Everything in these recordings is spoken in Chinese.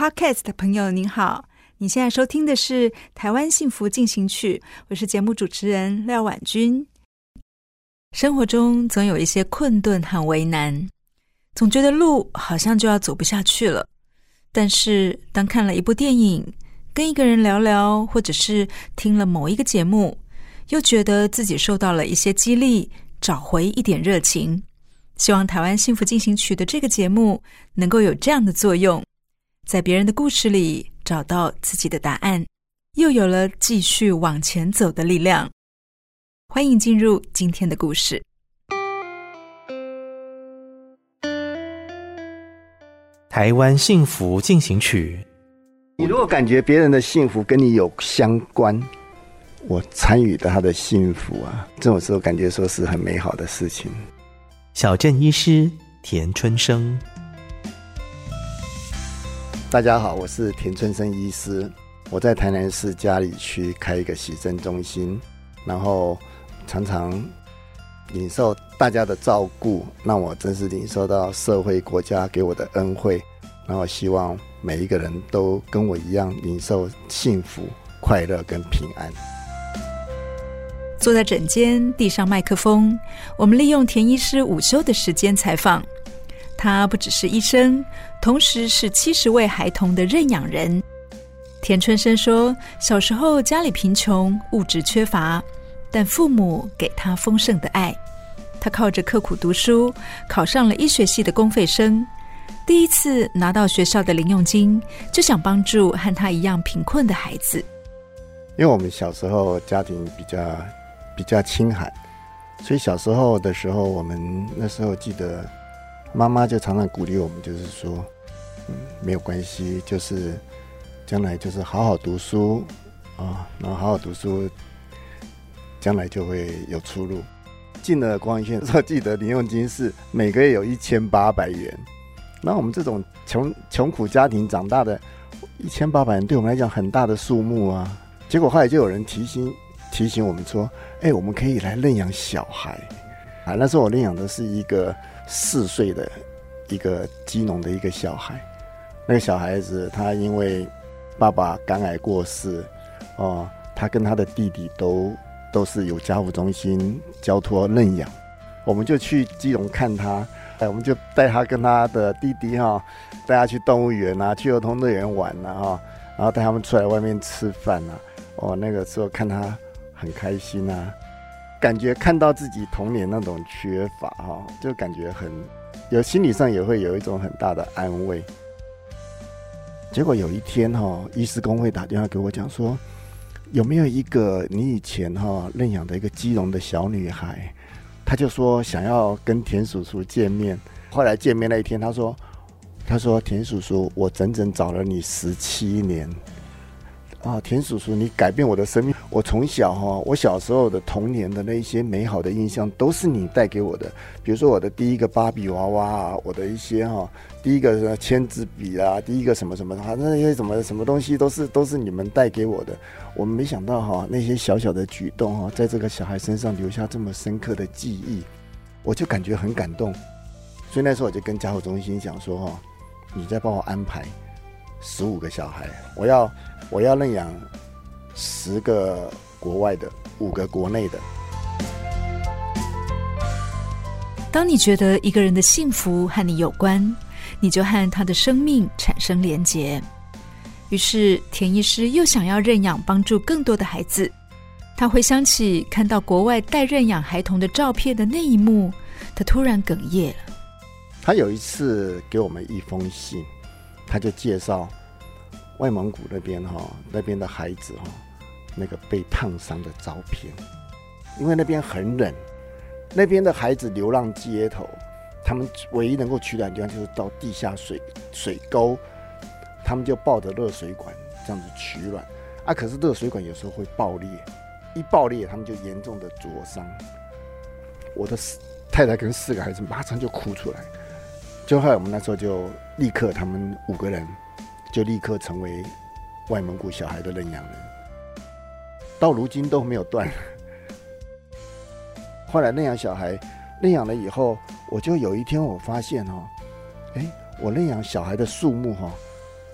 Podcast 的朋友您好，你现在收听的是《台湾幸福进行曲》，我是节目主持人廖婉君。生活中总有一些困顿和为难，总觉得路好像就要走不下去了。但是当看了一部电影，跟一个人聊聊，或者是听了某一个节目，又觉得自己受到了一些激励，找回一点热情。希望《台湾幸福进行曲》的这个节目能够有这样的作用。在别人的故事里找到自己的答案，又有了继续往前走的力量。欢迎进入今天的故事。台湾幸福进行曲。你如果感觉别人的幸福跟你有相关，我参与的他的幸福啊，这种时候感觉说是很美好的事情。小镇医师田春生。大家好，我是田春生医师。我在台南市嘉里区开一个洗肾中心，然后常常领受大家的照顾，让我真是领受到社会国家给我的恩惠。然后希望每一个人都跟我一样领受幸福、快乐跟平安。坐在诊间，递上麦克风，我们利用田医师午休的时间采访。他不只是医生，同时是七十位孩童的认养人。田春生说，小时候家里贫穷，物质缺乏，但父母给他丰盛的爱。他靠着刻苦读书，考上了医学系的公费生。第一次拿到学校的零用金，就想帮助和他一样贫困的孩子。因为我们小时候家庭比较比较清寒，所以小时候的时候，我们那时候记得。妈妈就常常鼓励我们，就是说，嗯，没有关系，就是将来就是好好读书啊，然后好好读书，将来就会有出路。进了光医院之后，记得零用金是每个月有一千八百元。那我们这种穷穷苦家庭长大的，一千八百元对我们来讲很大的数目啊。结果后来就有人提醒提醒我们说，哎，我们可以来认养小孩啊。那时候我认养的是一个。四岁的一个基隆的一个小孩，那个小孩子他因为爸爸肝癌过世，哦，他跟他的弟弟都都是有家扶中心交托认养，我们就去基隆看他，哎，我们就带他跟他的弟弟哈，带他去动物园啊，去儿童乐园玩啊，哈，然后带他们出来外面吃饭啊，哦，那个时候看他很开心啊。感觉看到自己童年那种缺乏哈，就感觉很有心理上也会有一种很大的安慰。结果有一天哈，医师公会打电话给我讲说，有没有一个你以前哈认养的一个基隆的小女孩，她就说想要跟田叔叔见面。后来见面那一天，她说，她说田叔叔，我整整找了你十七年。啊，田叔叔，你改变我的生命。我从小哈，我小时候的童年的那一些美好的印象，都是你带给我的。比如说我的第一个芭比娃娃啊，我的一些哈，第一个签字笔啊，第一个什么什么，反正那些什么什么东西，都是都是你们带给我的。我们没想到哈，那些小小的举动哈，在这个小孩身上留下这么深刻的记忆，我就感觉很感动。所以那时候我就跟家扶中心讲说哈，你再帮我安排十五个小孩，我要。我要认养十个国外的，五个国内的。当你觉得一个人的幸福和你有关，你就和他的生命产生连结。于是田医师又想要认养，帮助更多的孩子。他回想起看到国外待认养孩童的照片的那一幕，他突然哽咽了。他有一次给我们一封信，他就介绍外蒙古那边哈，那边的孩子哈，那个被烫伤的照片。因为那边很冷，那边的孩子流浪街头，他们唯一能够取暖的地方就是到地下水水沟，他们就抱着热水管这样子取暖。啊，可是热水管有时候会爆裂。一爆裂，他们就严重的灼伤。我的太太跟四个孩子马上就哭出来。就后来我们那时候就立刻，他们五个人就立刻成为外蒙古小孩的认养人，到如今都没有断。后来认养小孩，认养了以后，我就有一天我发现哦，哎，我认养小孩的数目哈，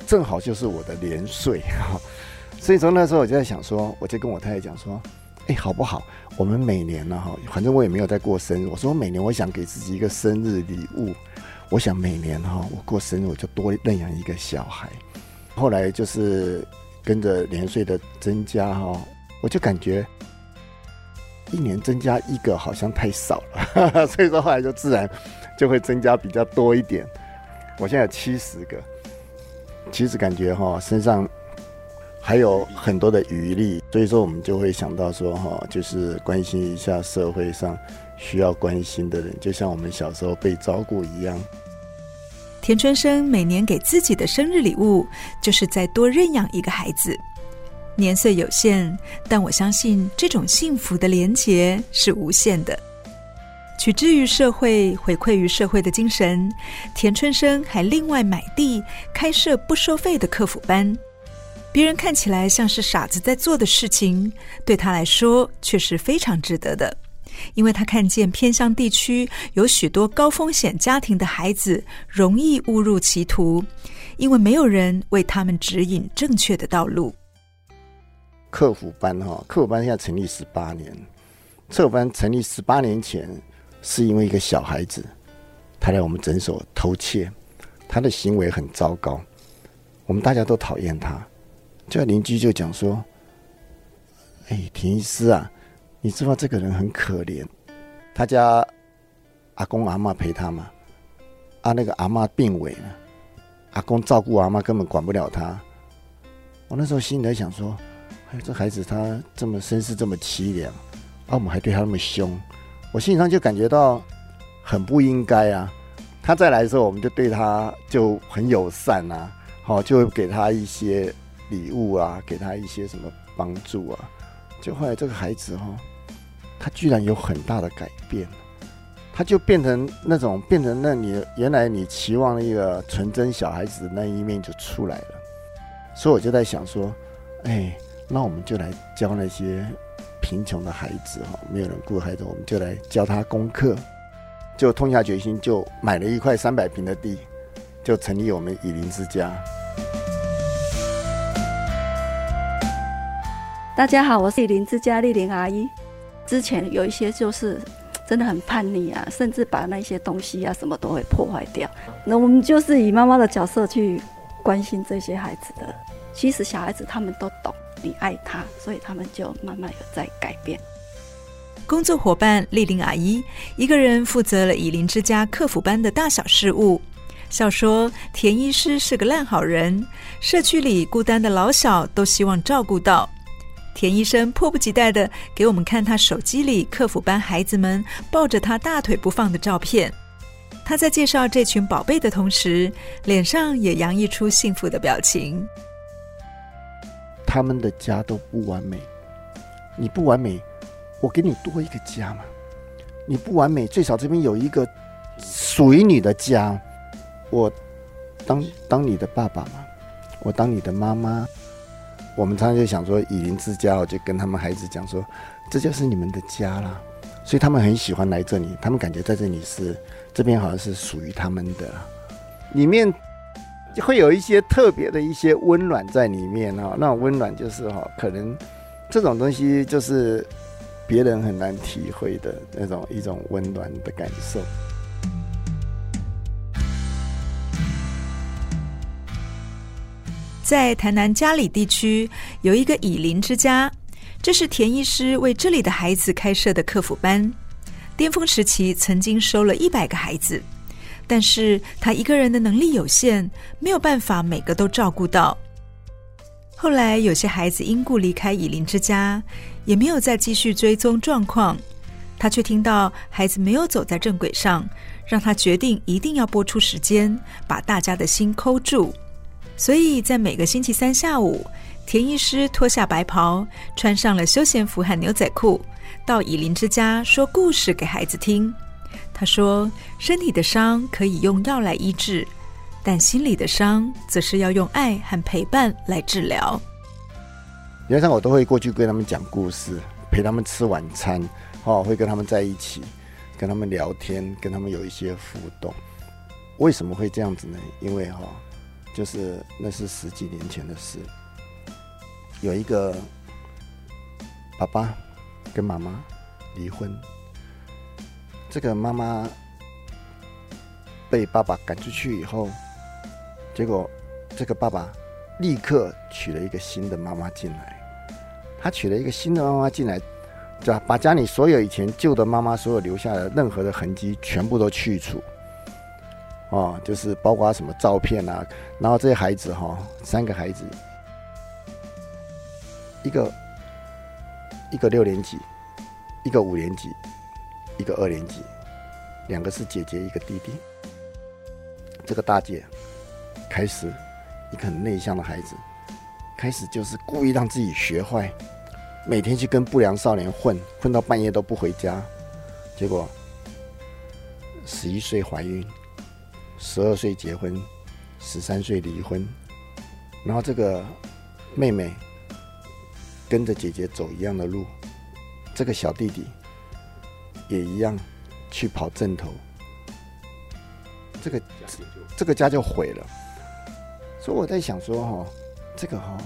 正好就是我的年岁哈。所以从那时候我就在想说，我就跟我太太讲说，哎，好不好？我们每年呢，哈，反正我也没有在过生日。我说每年我想给自己一个生日礼物，我想每年哈，我过生日我就多认养一个小孩。后来就是跟着年岁的增加哈，我就感觉一年增加一个好像太少了，所以说后来就自然就会增加比较多一点。我现在有七十个，其实感觉哈身上。还有很多的余力，所以说我们就会想到说，哈，就是关心一下社会上需要关心的人，就像我们小时候被照顾一样。田春生每年给自己的生日礼物，就是再多认养一个孩子。年岁有限，但我相信这种幸福的连结是无限的。取之于社会，回馈于社会的精神，田春生还另外买地开设不收费的课辅班。别人看起来像是傻子在做的事情，对他来说却是非常值得的，因为他看见偏乡地区有许多高风险家庭的孩子容易误入歧途，因为没有人为他们指引正确的道路。客服班哈，客服班现在成立十八年，客服班成立十八年前是因为一个小孩子，他来我们诊所偷窃，他的行为很糟糕，我们大家都讨厌他。就邻居就讲说：“哎，田医师啊，你知道这个人很可怜，他家阿公阿嬷陪他嘛，啊那个阿嬷病危了，阿公照顾阿嬷根本管不了他。我那时候心里在想说，哎，这孩子他这么身世这么凄凉，啊我们还对他那么凶，我心里上就感觉到很不应该啊。他再来的时候，我们就对他就很友善啊，好，就给他一些。”礼物啊，给他一些什么帮助啊？就后来这个孩子哈，他居然有很大的改变，他就变成那种变成那你原来你期望的一个纯真小孩子的那一面就出来了。所以我就在想说，哎，那我们就来教那些贫穷的孩子哈，没有人顾孩子，我们就来教他功课，就痛下决心，就买了一块三百平的地，就成立我们以林之家。大家好，我是以邻之家丽玲阿姨。之前有一些就是 真的很叛逆啊，甚至把那些东西啊什么都会破坏掉。那我们就是以妈妈的角色去关心这些孩子的。其实小孩子他们都懂你爱他，所以他们就慢慢有在改变。工作伙伴丽玲阿姨一个人负责了以林之家客服班的大小事务。笑说田医师是个烂好人，社区里孤单的老小都希望照顾到。田医生迫不及待的给我们看他手机里客服班孩子们抱着他大腿不放的照片。他在介绍这群宝贝的同时，脸上也洋溢出幸福的表情。他们的家都不完美，你不完美，我给你多一个家嘛。你不完美，最少这边有一个属于你的家。我当当你的爸爸嘛，我当你的妈妈。我们常常就想说，以邻之家，我就跟他们孩子讲说，这就是你们的家啦。所以他们很喜欢来这里，他们感觉在这里是这边好像是属于他们的，里面会有一些特别的一些温暖在里面哈。那种温暖就是哈，可能这种东西就是别人很难体会的那种一种温暖的感受。在台南嘉里地区有一个以琳之家，这是田医师为这里的孩子开设的课辅班。巅峰时期曾经收了一百个孩子，但是他一个人的能力有限，没有办法每个都照顾到。后来有些孩子因故离开以琳之家，也没有再继续追踪状况。他却听到孩子没有走在正轨上，让他决定一定要拨出时间，把大家的心扣住。所以在每个星期三下午，田医师脱下白袍，穿上了休闲服和牛仔裤，到以琳之家说故事给孩子听。他说：“身体的伤可以用药来医治，但心里的伤则是要用爱和陪伴来治疗。”原上我都会过去跟他们讲故事，陪他们吃晚餐，哦，会跟他们在一起，跟他们聊天，跟他们有一些互动。为什么会这样子呢？因为哈。就是那是十几年前的事，有一个爸爸跟妈妈离婚，这个妈妈被爸爸赶出去以后，结果这个爸爸立刻娶了一个新的妈妈进来，他娶了一个新的妈妈进来，对吧？把家里所有以前旧的妈妈所有留下的任何的痕迹全部都去除。哦，就是包括什么照片啊，然后这些孩子哈、哦，三个孩子，一个一个六年级，一个五年级，一个二年级，两个是姐姐，一个弟弟。这个大姐开始一个很内向的孩子，开始就是故意让自己学坏，每天去跟不良少年混，混到半夜都不回家，结果十一岁怀孕。十二岁结婚，十三岁离婚，然后这个妹妹跟着姐姐走一样的路，这个小弟弟也一样去跑正头，这个这个家就毁了。所以我在想说，哈，这个哈，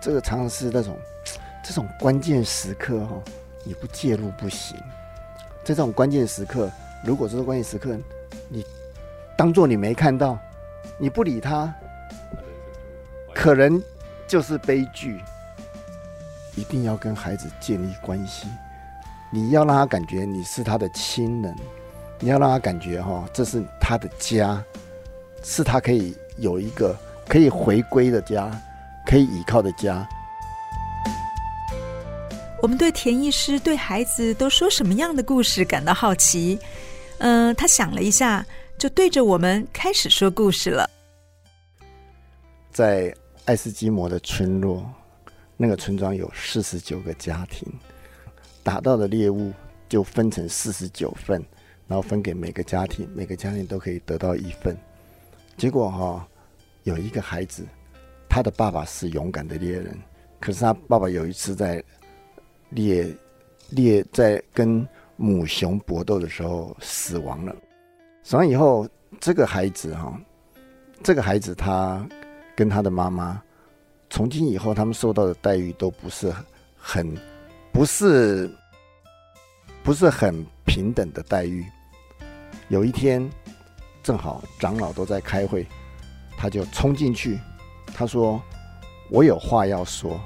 这个常常是那种这种关键时刻，哈，你不介入不行。在这种关键时刻，如果说关键时刻，你。当做你没看到，你不理他，可能就是悲剧。一定要跟孩子建立关系，你要让他感觉你是他的亲人，你要让他感觉哈，这是他的家，是他可以有一个可以回归的家，可以依靠的家。我们对田医师对孩子都说什么样的故事感到好奇。嗯、他想了一下。就对着我们开始说故事了。在爱斯基摩的村落，那个村庄有四十九个家庭，打到的猎物就分成四十九份，然后分给每个家庭，每个家庭都可以得到一份。结果哈、有一个孩子，他的爸爸是勇敢的猎人，可是他爸爸有一次在猎猎在跟母熊搏斗的时候死亡了。死完以后，这个孩子哈，这个孩子他跟他的妈妈，从今以后他们受到的待遇都不是很，不是，不是很平等的待遇。有一天，正好长老都在开会，他就冲进去，他说：“我有话要说。”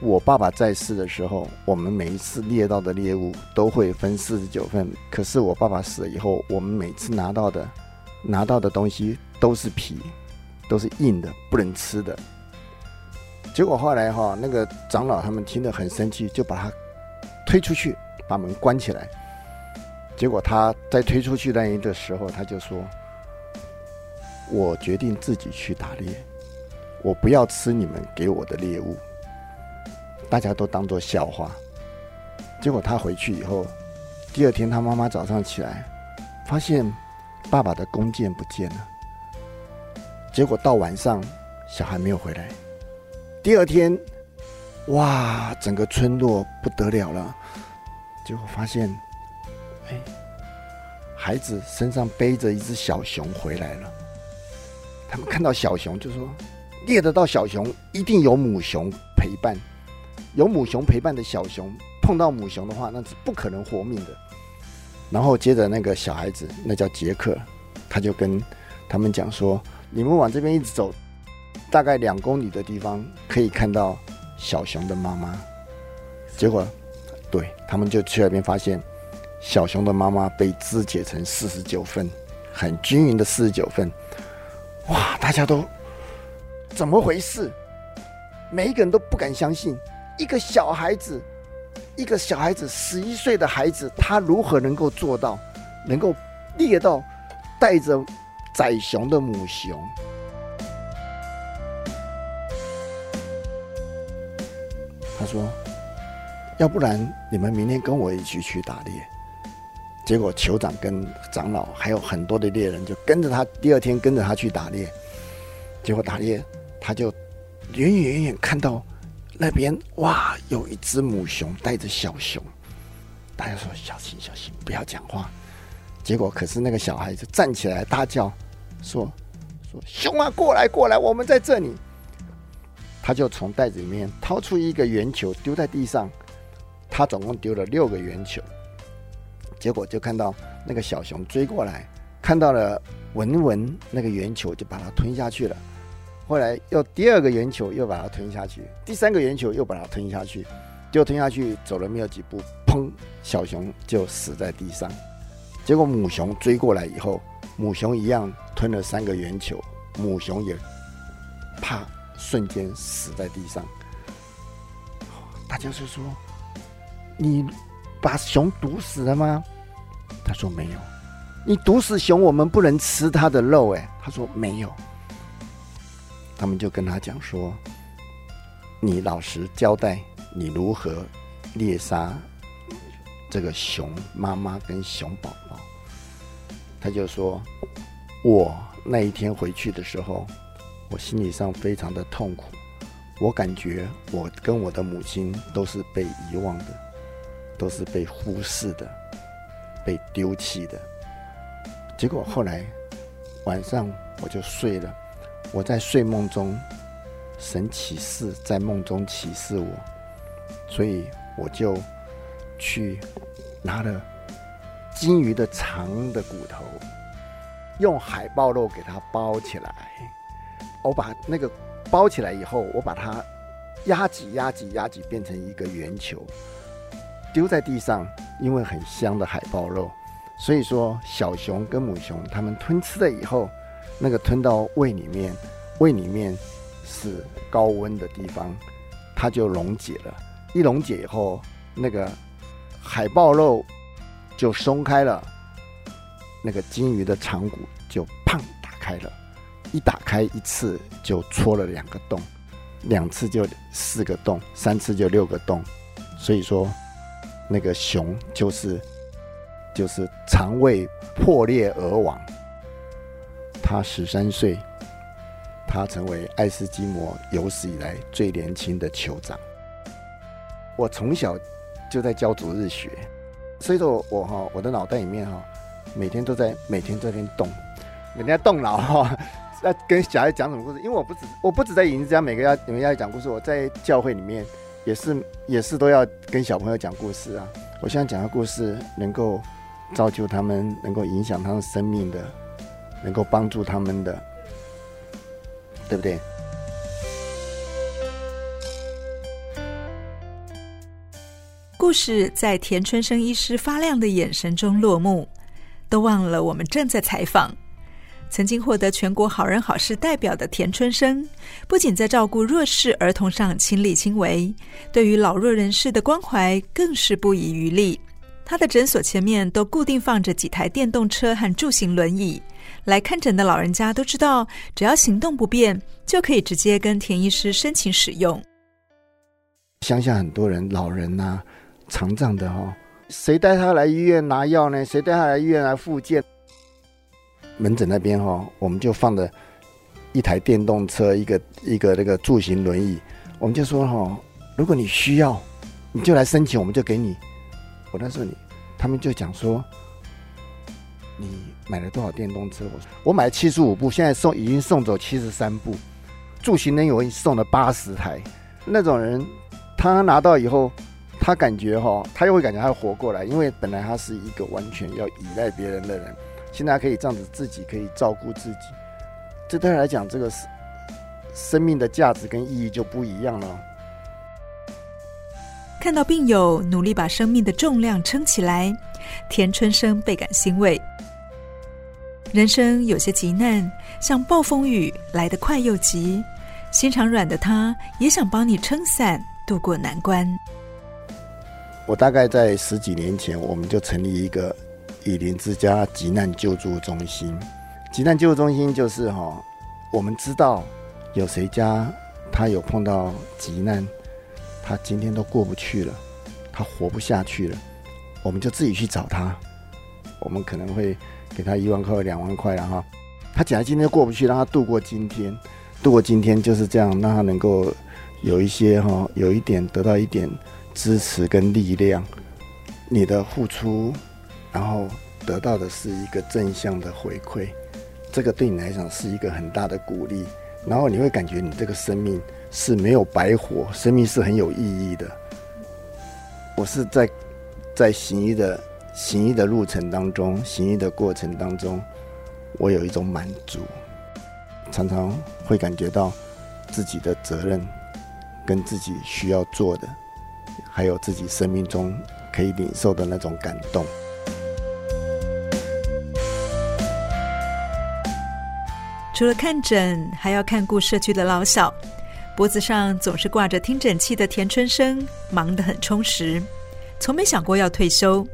我爸爸在世的时候，我们每一次猎到的猎物都会分四十九份。可是我爸爸死了以后，我们每次拿到的拿到的东西都是皮，都是硬的，不能吃的。结果后来哈，那个长老他们听得很生气，就把他推出去，把门关起来。结果他在推出去那一的时候，他就说：“我决定自己去打猎，我不要吃你们给我的猎物。”大家都当作笑话，结果他回去以后，第二天他妈妈早上起来，发现爸爸的弓箭不见了。结果到晚上，小孩没有回来。第二天，哇，整个村落不得了了。结果发现，哎，孩子身上背着一只小熊回来了。他们看到小熊就说，猎得到小熊，一定有母熊陪伴。有母熊陪伴的小熊碰到母熊的话，那是不可能活命的。然后接着那个小孩子，那叫杰克，他就跟他们讲说：“你们往这边一直走，大概两公里的地方可以看到小熊的妈妈。结果，对他们就去那边发现，小熊的妈妈被肢解成四十九份，很均匀的四十九份。哇！大家都怎么回事？每一个人都不敢相信，一个小孩子，一个小孩子，十一岁的孩子，他如何能够做到，能够猎到带着仔熊的母熊？他说：“要不然你们明天跟我一起去打猎。”结果酋长跟长老还有很多的猎人就跟着他，第二天跟着他去打猎。结果打猎，他就远远远远看到那边，哇，有一只母熊带着小熊。大家说小心小心，不要讲话。结果可是那个小孩就站起来大叫，说说熊啊，过来过来，我们在这里。他就从袋子里面掏出一个圆球丢在地上，他总共丢了六个圆球。结果就看到那个小熊追过来，看到了闻闻那个圆球，就把它吞下去了。后来又第二个圆球又把它吞下去，第三个圆球又把它吞下去，就吞下去走了没有几步，砰！小熊就死在地上。结果母熊追过来以后，母熊一样吞了三个圆球，母熊也啪瞬间死在地上。大家就说你。把熊毒死了吗？他说没有。你毒死熊，我们不能吃它的肉。哎，他说没有。他们就跟他讲说：“你老实交代，你如何猎杀这个熊妈妈跟熊宝宝？”他就说：“我那一天回去的时候，我心理上非常的痛苦，我感觉我跟我的母亲都是被遗忘的。”都是被忽视的，被丢弃的。结果后来晚上我就睡了，我在睡梦中，神启示在梦中启示我，所以我就去拿了金鱼的长的骨头，用海豹肉给它包起来。我把那个包起来以后，我把它压挤、压挤、压挤，变成一个圆球。丢在地上，因为很香的海豹肉，所以说小熊跟母熊它们吞吃了以后，那个吞到胃里面，胃里面是高温的地方，它就溶解了。一溶解以后，那个海豹肉就松开了，那个金鱼的长骨就砰打开了，一打开一次就戳了两个洞，两次就四个洞，三次就六个洞，所以说。那个熊就是就是肠胃破裂而亡。他十三岁，他成为爱斯基摩有史以来最年轻的酋长。我从小就在教主日学，所以说我哈我的脑袋里面哈每天都在每天在动，每天在动脑哈，在跟小孩讲什么故事？因为我不止我不止在影子家每个要你们要讲故事，我在教会里面。也是也是都要跟小朋友讲故事啊！我希望讲的故事能够造就他们，能够影响他们生命的，能够帮助他们的，对不对？故事在田春生医师发亮的眼神中落幕，都忘了我们正在采访。曾经获得全国好人好事代表的田春生，不仅在照顾弱势儿童上亲力亲为，对于老弱人士的关怀更是不遗余力。他的诊所前面都固定放着几台电动车和助行轮椅，来看诊的老人家都知道，只要行动不便，就可以直接跟田医师申请使用。乡下很多人老人呐、啊，残障的哈、哦，谁带他来医院拿药呢？谁带他来医院来复健？门诊那边哈，我们就放了一台电动车，一个一个那个助行轮椅。我们就说哈，如果你需要，你就来申请，我们就给你。我那时候你，他们就讲说，你买了多少电动车？我说我买了七十五部，现在送已经送走七十三部，助行轮椅我已经送了八十台。那种人，他拿到以后，他感觉哈，他又会感觉他活过来，因为本来他是一个完全要依赖别人的人。现在可以这样子，自己可以照顾自己，这对他来讲，这个是生命的价值跟意义就不一样了。看到病友努力把生命的重量撑起来，田春生倍感欣慰。人生有些急难，像暴风雨来得快又急，心肠软的他也想帮你撑伞渡过难关。我大概在十几年前，我们就成立一个以林之家急难救助中心。急难救助中心就是哈，我们知道有谁家他有碰到急难，他今天都过不去了，他活不下去了，我们就自己去找他。我们可能会给他一万块、两万块，了哈他假如今天过不去，让他度过今天，度过今天就是这样，让他能够有一些哈，有一点得到一点。支持跟力量，你的付出，然后得到的是一个正向的回馈，这个对你来讲是一个很大的鼓励，然后你会感觉你这个生命是没有白活，生命是很有意义的。我是在在行医的行医的路程当中，行医的过程当中，我有一种满足，常常会感觉到自己的责任跟自己需要做的。还有自己生命中可以领受的那种感动。除了看诊，还要看顾社区的老小，脖子上总是挂着听诊器的田春生，忙得很充实，从没想过要退休，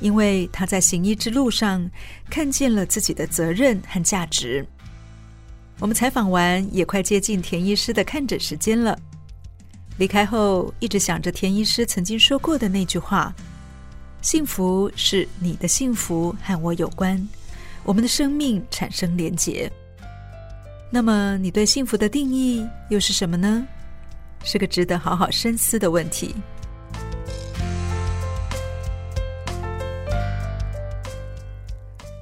因为他在行医之路上看见了自己的责任和价值。我们采访完，也快接近田医师的看诊时间了。离开后，一直想着田医师曾经说过的那句话：“幸福是你的幸福和我有关，我们的生命产生连结。”那么，你对幸福的定义又是什么呢？是个值得好好深思的问题。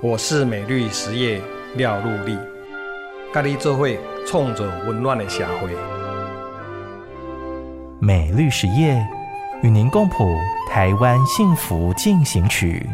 我是美绿实业廖陆立，咖喱做会创造温暖的社会。美绿实业与您共谱台湾幸福进行曲。